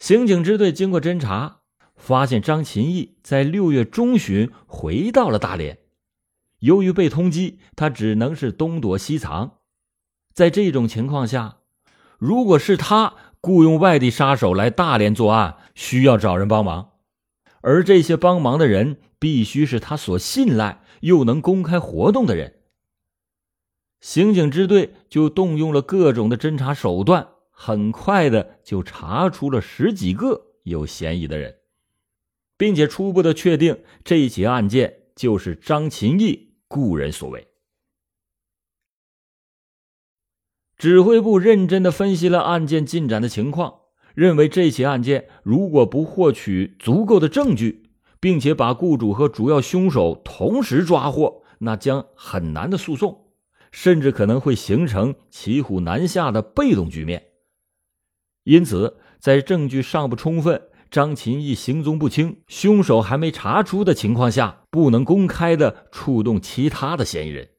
刑警支队经过侦查，发现张琴义在六月中旬回到了大连。由于被通缉，他只能是东躲西藏。在这种情况下，如果是他雇佣外地杀手来大连作案，需要找人帮忙，而这些帮忙的人必须是他所信赖又能公开活动的人。刑警支队就动用了各种的侦查手段，很快的就查出了十几个有嫌疑的人，并且初步的确定这起案件就是张琴义雇人所为。指挥部认真的分析了案件进展的情况，认为这起案件如果不获取足够的证据，并且把雇主和主要凶手同时抓获，那将很难的诉讼。甚至可能会形成骑虎难下的被动局面。因此，在证据尚不充分、张琴义行踪不清、凶手还没查出的情况下，不能公开的触动其他的嫌疑人，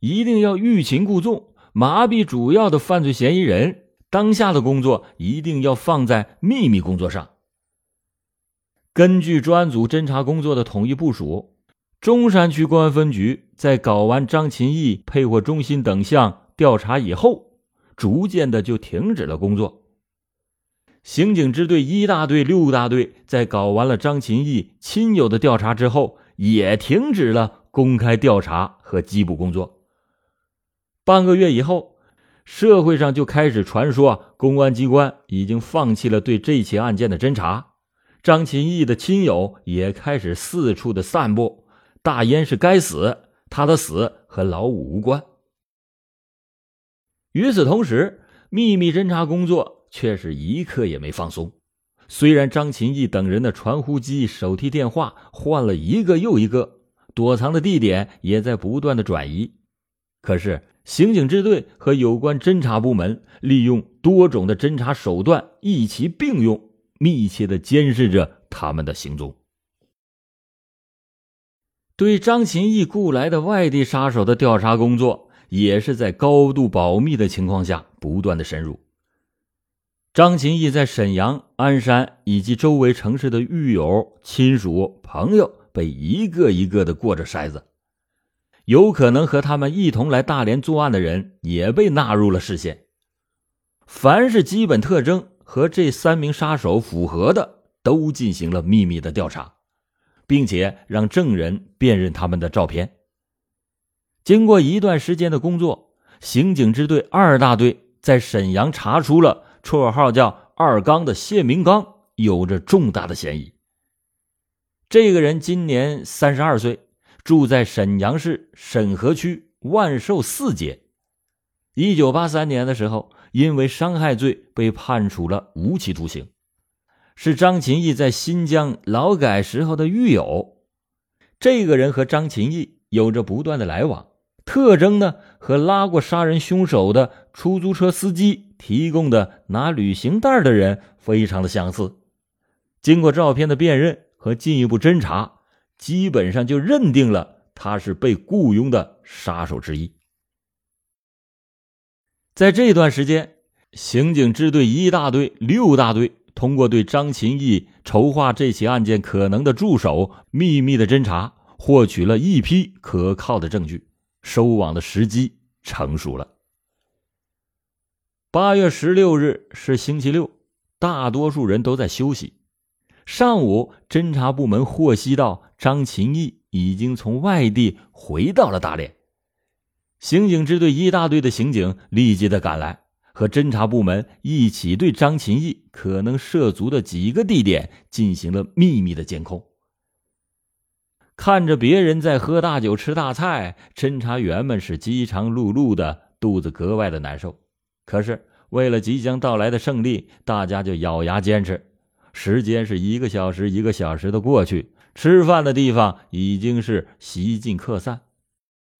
一定要欲擒故纵，麻痹主要的犯罪嫌疑人。当下的工作一定要放在秘密工作上。根据专案组侦查工作的统一部署。中山区公安分局在搞完张琴义配货中心等项调查以后，逐渐的就停止了工作。刑警支队一大队、六大队在搞完了张琴义亲友的调查之后，也停止了公开调查和缉捕工作。半个月以后，社会上就开始传说公安机关已经放弃了对这起案件的侦查，张琴义的亲友也开始四处的散布。大烟是该死，他的死和老五无关。与此同时，秘密侦查工作却是一刻也没放松。虽然张琴义等人的传呼机、手提电话换了一个又一个，躲藏的地点也在不断的转移，可是刑警支队和有关侦查部门利用多种的侦查手段一起并用，密切的监视着他们的行踪。对张琴义雇来的外地杀手的调查工作，也是在高度保密的情况下不断的深入。张琴义在沈阳、鞍山以及周围城市的狱友、亲属、朋友被一个一个的过着筛子，有可能和他们一同来大连作案的人也被纳入了视线。凡是基本特征和这三名杀手符合的，都进行了秘密的调查。并且让证人辨认他们的照片。经过一段时间的工作，刑警支队二大队在沈阳查出了绰号叫“二刚”的谢明刚有着重大的嫌疑。这个人今年三十二岁，住在沈阳市沈河区万寿四街。一九八三年的时候，因为伤害罪被判处了无期徒刑。是张琴义在新疆劳改时候的狱友，这个人和张琴义有着不断的来往，特征呢和拉过杀人凶手的出租车司机提供的拿旅行袋的人非常的相似。经过照片的辨认和进一步侦查，基本上就认定了他是被雇佣的杀手之一。在这段时间，刑警支队一大队、六大队。通过对张琴义筹划这起案件可能的助手秘密的侦查，获取了一批可靠的证据，收网的时机成熟了。八月十六日是星期六，大多数人都在休息。上午，侦查部门获悉到张琴义已经从外地回到了大连，刑警支队一大队的刑警立即的赶来。和侦查部门一起对张琴义可能涉足的几个地点进行了秘密的监控。看着别人在喝大酒、吃大菜，侦查员们是饥肠辘辘的，肚子格外的难受。可是为了即将到来的胜利，大家就咬牙坚持。时间是一个小时一个小时的过去，吃饭的地方已经是席尽客散，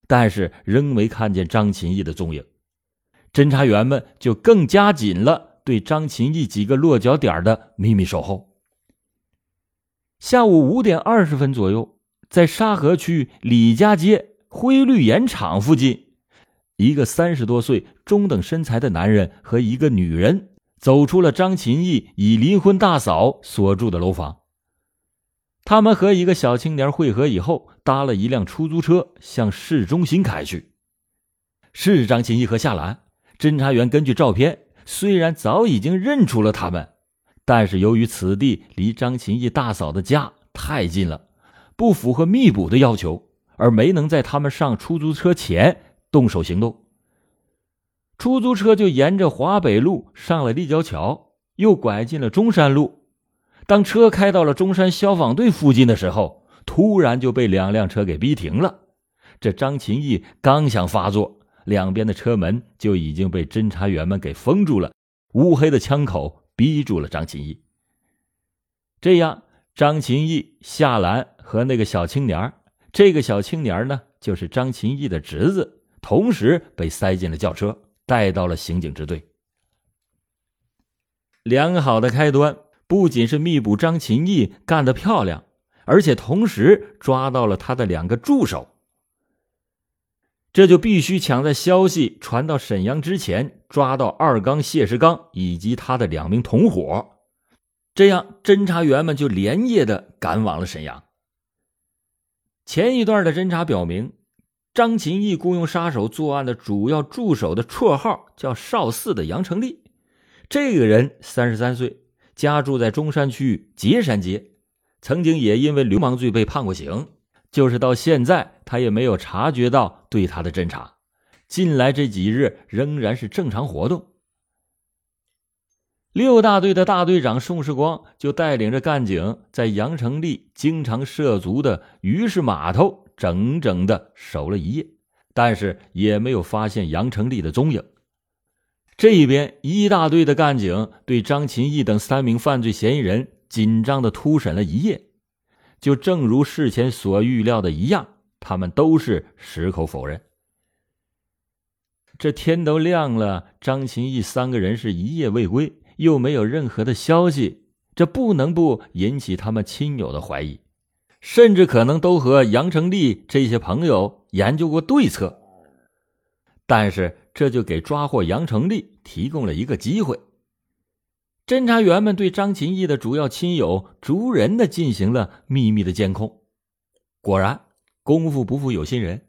但是仍没看见张琴义的踪影。侦查员们就更加紧了对张琴义几个落脚点的秘密守候。下午五点二十分左右，在沙河区李家街灰绿盐厂附近，一个三十多岁、中等身材的男人和一个女人走出了张琴义以离婚大嫂所住的楼房。他们和一个小青年会合以后，搭了一辆出租车向市中心开去。是张琴义和夏兰。侦查员根据照片，虽然早已经认出了他们，但是由于此地离张琴义大嫂的家太近了，不符合密捕的要求，而没能在他们上出租车前动手行动。出租车就沿着华北路上了立交桥，又拐进了中山路。当车开到了中山消防队附近的时候，突然就被两辆车给逼停了。这张琴义刚想发作，两边的车门就已经被侦查员们给封住了，乌黑的枪口逼住了张琴义。这样，张琴义、夏兰和那个小青年这个小青年呢，就是张琴义的侄子，同时被塞进了轿车。带到了刑警支队。良好的开端不仅是密捕张琴义干得漂亮，而且同时抓到了他的两个助手。这就必须抢在消息传到沈阳之前抓到二刚谢世刚以及他的两名同伙，这样侦查员们就连夜的赶往了沈阳。前一段的侦查表明。张琴义雇佣杀手作案的主要助手的绰号叫少四的杨成立，这个人三十三岁，家住在中山区碣山街，曾经也因为流氓罪被判过刑，就是到现在他也没有察觉到对他的侦查，近来这几日仍然是正常活动。六大队的大队长宋世光就带领着干警在杨成立经常涉足的鱼市码头。整整的守了一夜，但是也没有发现杨成立的踪影。这一边一大队的干警对张琴义等三名犯罪嫌疑人紧张的突审了一夜，就正如事前所预料的一样，他们都是矢口否认。这天都亮了，张琴义三个人是一夜未归，又没有任何的消息，这不能不引起他们亲友的怀疑。甚至可能都和杨成立这些朋友研究过对策，但是这就给抓获杨成立提供了一个机会。侦查员们对张琴义的主要亲友逐人的进行了秘密的监控，果然功夫不负有心人，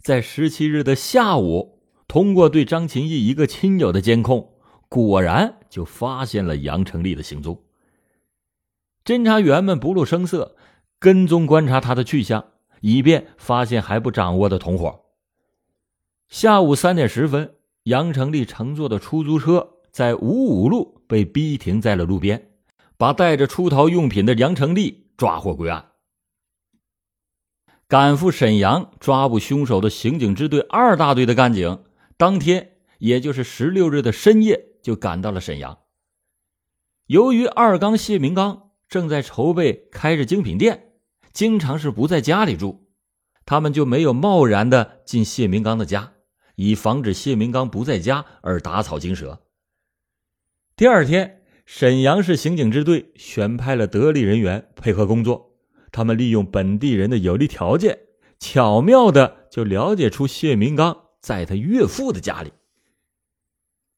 在十七日的下午，通过对张琴义一个亲友的监控，果然就发现了杨成立的行踪。侦查员们不露声色。跟踪观察他的去向，以便发现还不掌握的同伙。下午三点十分，杨成立乘坐的出租车在五五路被逼停在了路边，把带着出逃用品的杨成立抓获归案。赶赴沈阳抓捕凶手的刑警支队二大队的干警，当天也就是十六日的深夜就赶到了沈阳。由于二刚谢明刚正在筹备开着精品店。经常是不在家里住，他们就没有贸然的进谢明刚的家，以防止谢明刚不在家而打草惊蛇。第二天，沈阳市刑警支队选派了得力人员配合工作，他们利用本地人的有利条件，巧妙的就了解出谢明刚在他岳父的家里。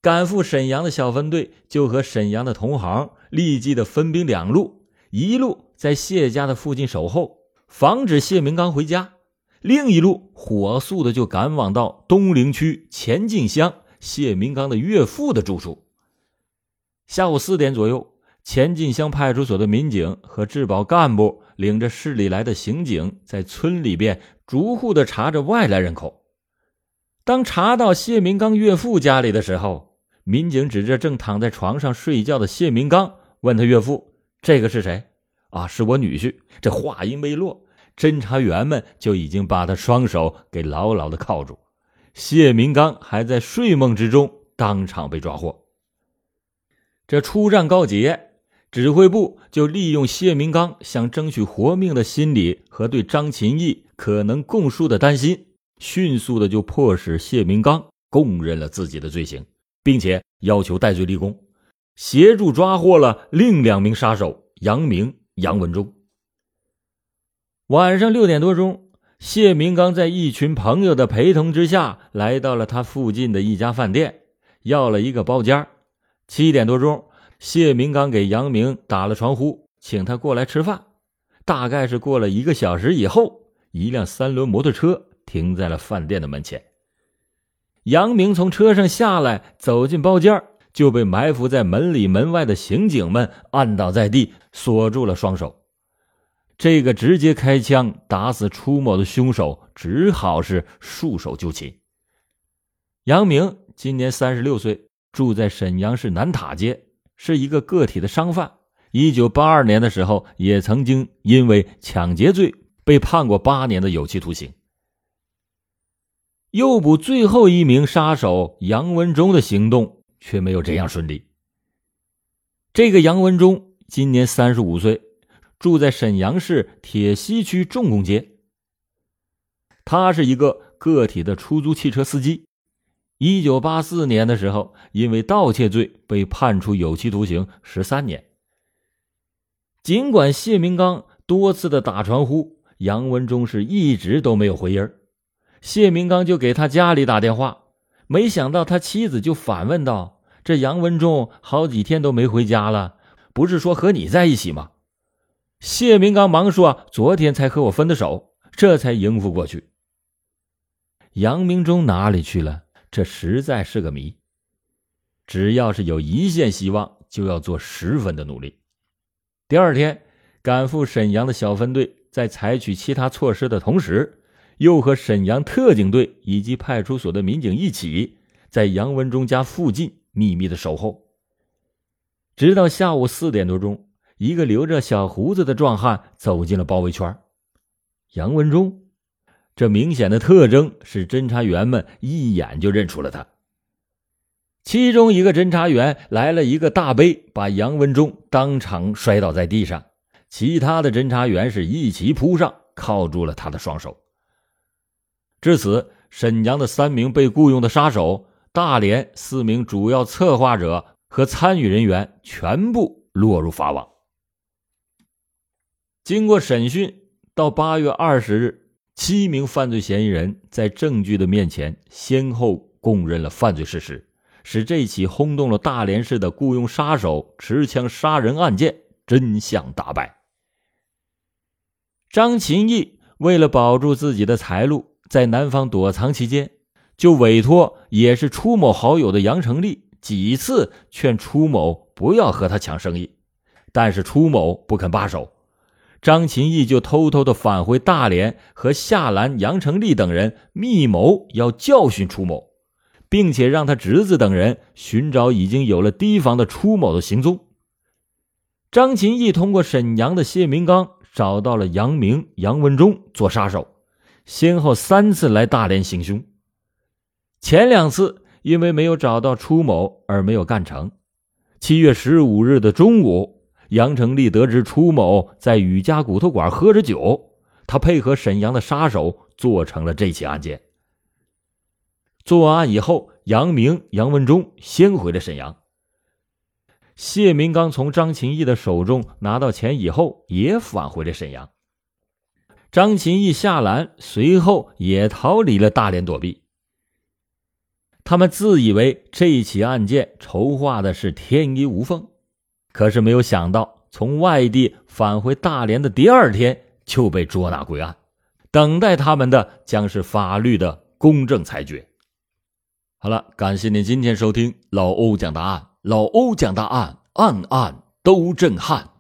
赶赴沈阳的小分队就和沈阳的同行立即的分兵两路，一路。在谢家的附近守候，防止谢明刚回家。另一路火速的就赶往到东陵区前进乡谢明刚的岳父的住处。下午四点左右，前进乡派出所的民警和治保干部领着市里来的刑警，在村里边逐户的查着外来人口。当查到谢明刚岳父家里的时候，民警指着正躺在床上睡觉的谢明刚，问他岳父：“这个是谁？”啊，是我女婿。这话音未落，侦查员们就已经把他双手给牢牢的铐住。谢明刚还在睡梦之中，当场被抓获。这出战告捷，指挥部就利用谢明刚想争取活命的心理和对张琴义可能供述的担心，迅速的就迫使谢明刚供认了自己的罪行，并且要求戴罪立功，协助抓获了另两名杀手杨明。杨文忠。晚上六点多钟，谢明刚在一群朋友的陪同之下，来到了他附近的一家饭店，要了一个包间七点多钟，谢明刚给杨明打了传呼，请他过来吃饭。大概是过了一个小时以后，一辆三轮摩托车停在了饭店的门前。杨明从车上下来，走进包间，就被埋伏在门里门外的刑警们按倒在地，锁住了双手。这个直接开枪打死出某的凶手，只好是束手就擒。杨明今年三十六岁，住在沈阳市南塔街，是一个个体的商贩。一九八二年的时候，也曾经因为抢劫罪被判过八年的有期徒刑。诱捕最后一名杀手杨文忠的行动却没有这样顺利。这个杨文忠今年三十五岁，住在沈阳市铁西区重工街。他是一个个体的出租汽车司机。一九八四年的时候，因为盗窃罪被判处有期徒刑十三年。尽管谢明刚多次的打传呼，杨文忠是一直都没有回音谢明刚就给他家里打电话，没想到他妻子就反问道：“这杨文忠好几天都没回家了，不是说和你在一起吗？”谢明刚忙说：“昨天才和我分的手，这才应付过去。”杨明忠哪里去了？这实在是个谜。只要是有一线希望，就要做十分的努力。第二天，赶赴沈阳的小分队在采取其他措施的同时。又和沈阳特警队以及派出所的民警一起，在杨文忠家附近秘密的守候。直到下午四点多钟，一个留着小胡子的壮汉走进了包围圈。杨文忠，这明显的特征使侦查员们一眼就认出了他。其中一个侦查员来了一个大背，把杨文忠当场摔倒在地上。其他的侦查员是一齐扑上，铐住了他的双手。至此，沈阳的三名被雇佣的杀手、大连四名主要策划者和参与人员全部落入法网。经过审讯，到八月二十日，七名犯罪嫌疑人在证据的面前先后供认了犯罪事实，使这起轰动了大连市的雇佣杀手持枪杀人案件真相大白。张琴义为了保住自己的财路。在南方躲藏期间，就委托也是初某好友的杨成立几次劝初某不要和他抢生意，但是初某不肯罢手。张琴义就偷偷的返回大连，和夏兰、杨成立等人密谋要教训初某，并且让他侄子等人寻找已经有了提防的初某的行踪。张琴义通过沈阳的谢明刚找到了杨明、杨文忠做杀手。先后三次来大连行凶，前两次因为没有找到初某而没有干成。七月十五日的中午，杨成立得知初某在雨家骨头馆喝着酒，他配合沈阳的杀手做成了这起案件。做完案以后，杨明、杨文忠先回了沈阳。谢明刚从张琴义的手中拿到钱以后，也返回了沈阳。张琴义、夏兰随后也逃离了大连躲避。他们自以为这起案件筹划的是天衣无缝，可是没有想到，从外地返回大连的第二天就被捉拿归案，等待他们的将是法律的公正裁决。好了，感谢您今天收听老欧讲答案，老欧讲答案，案案都震撼。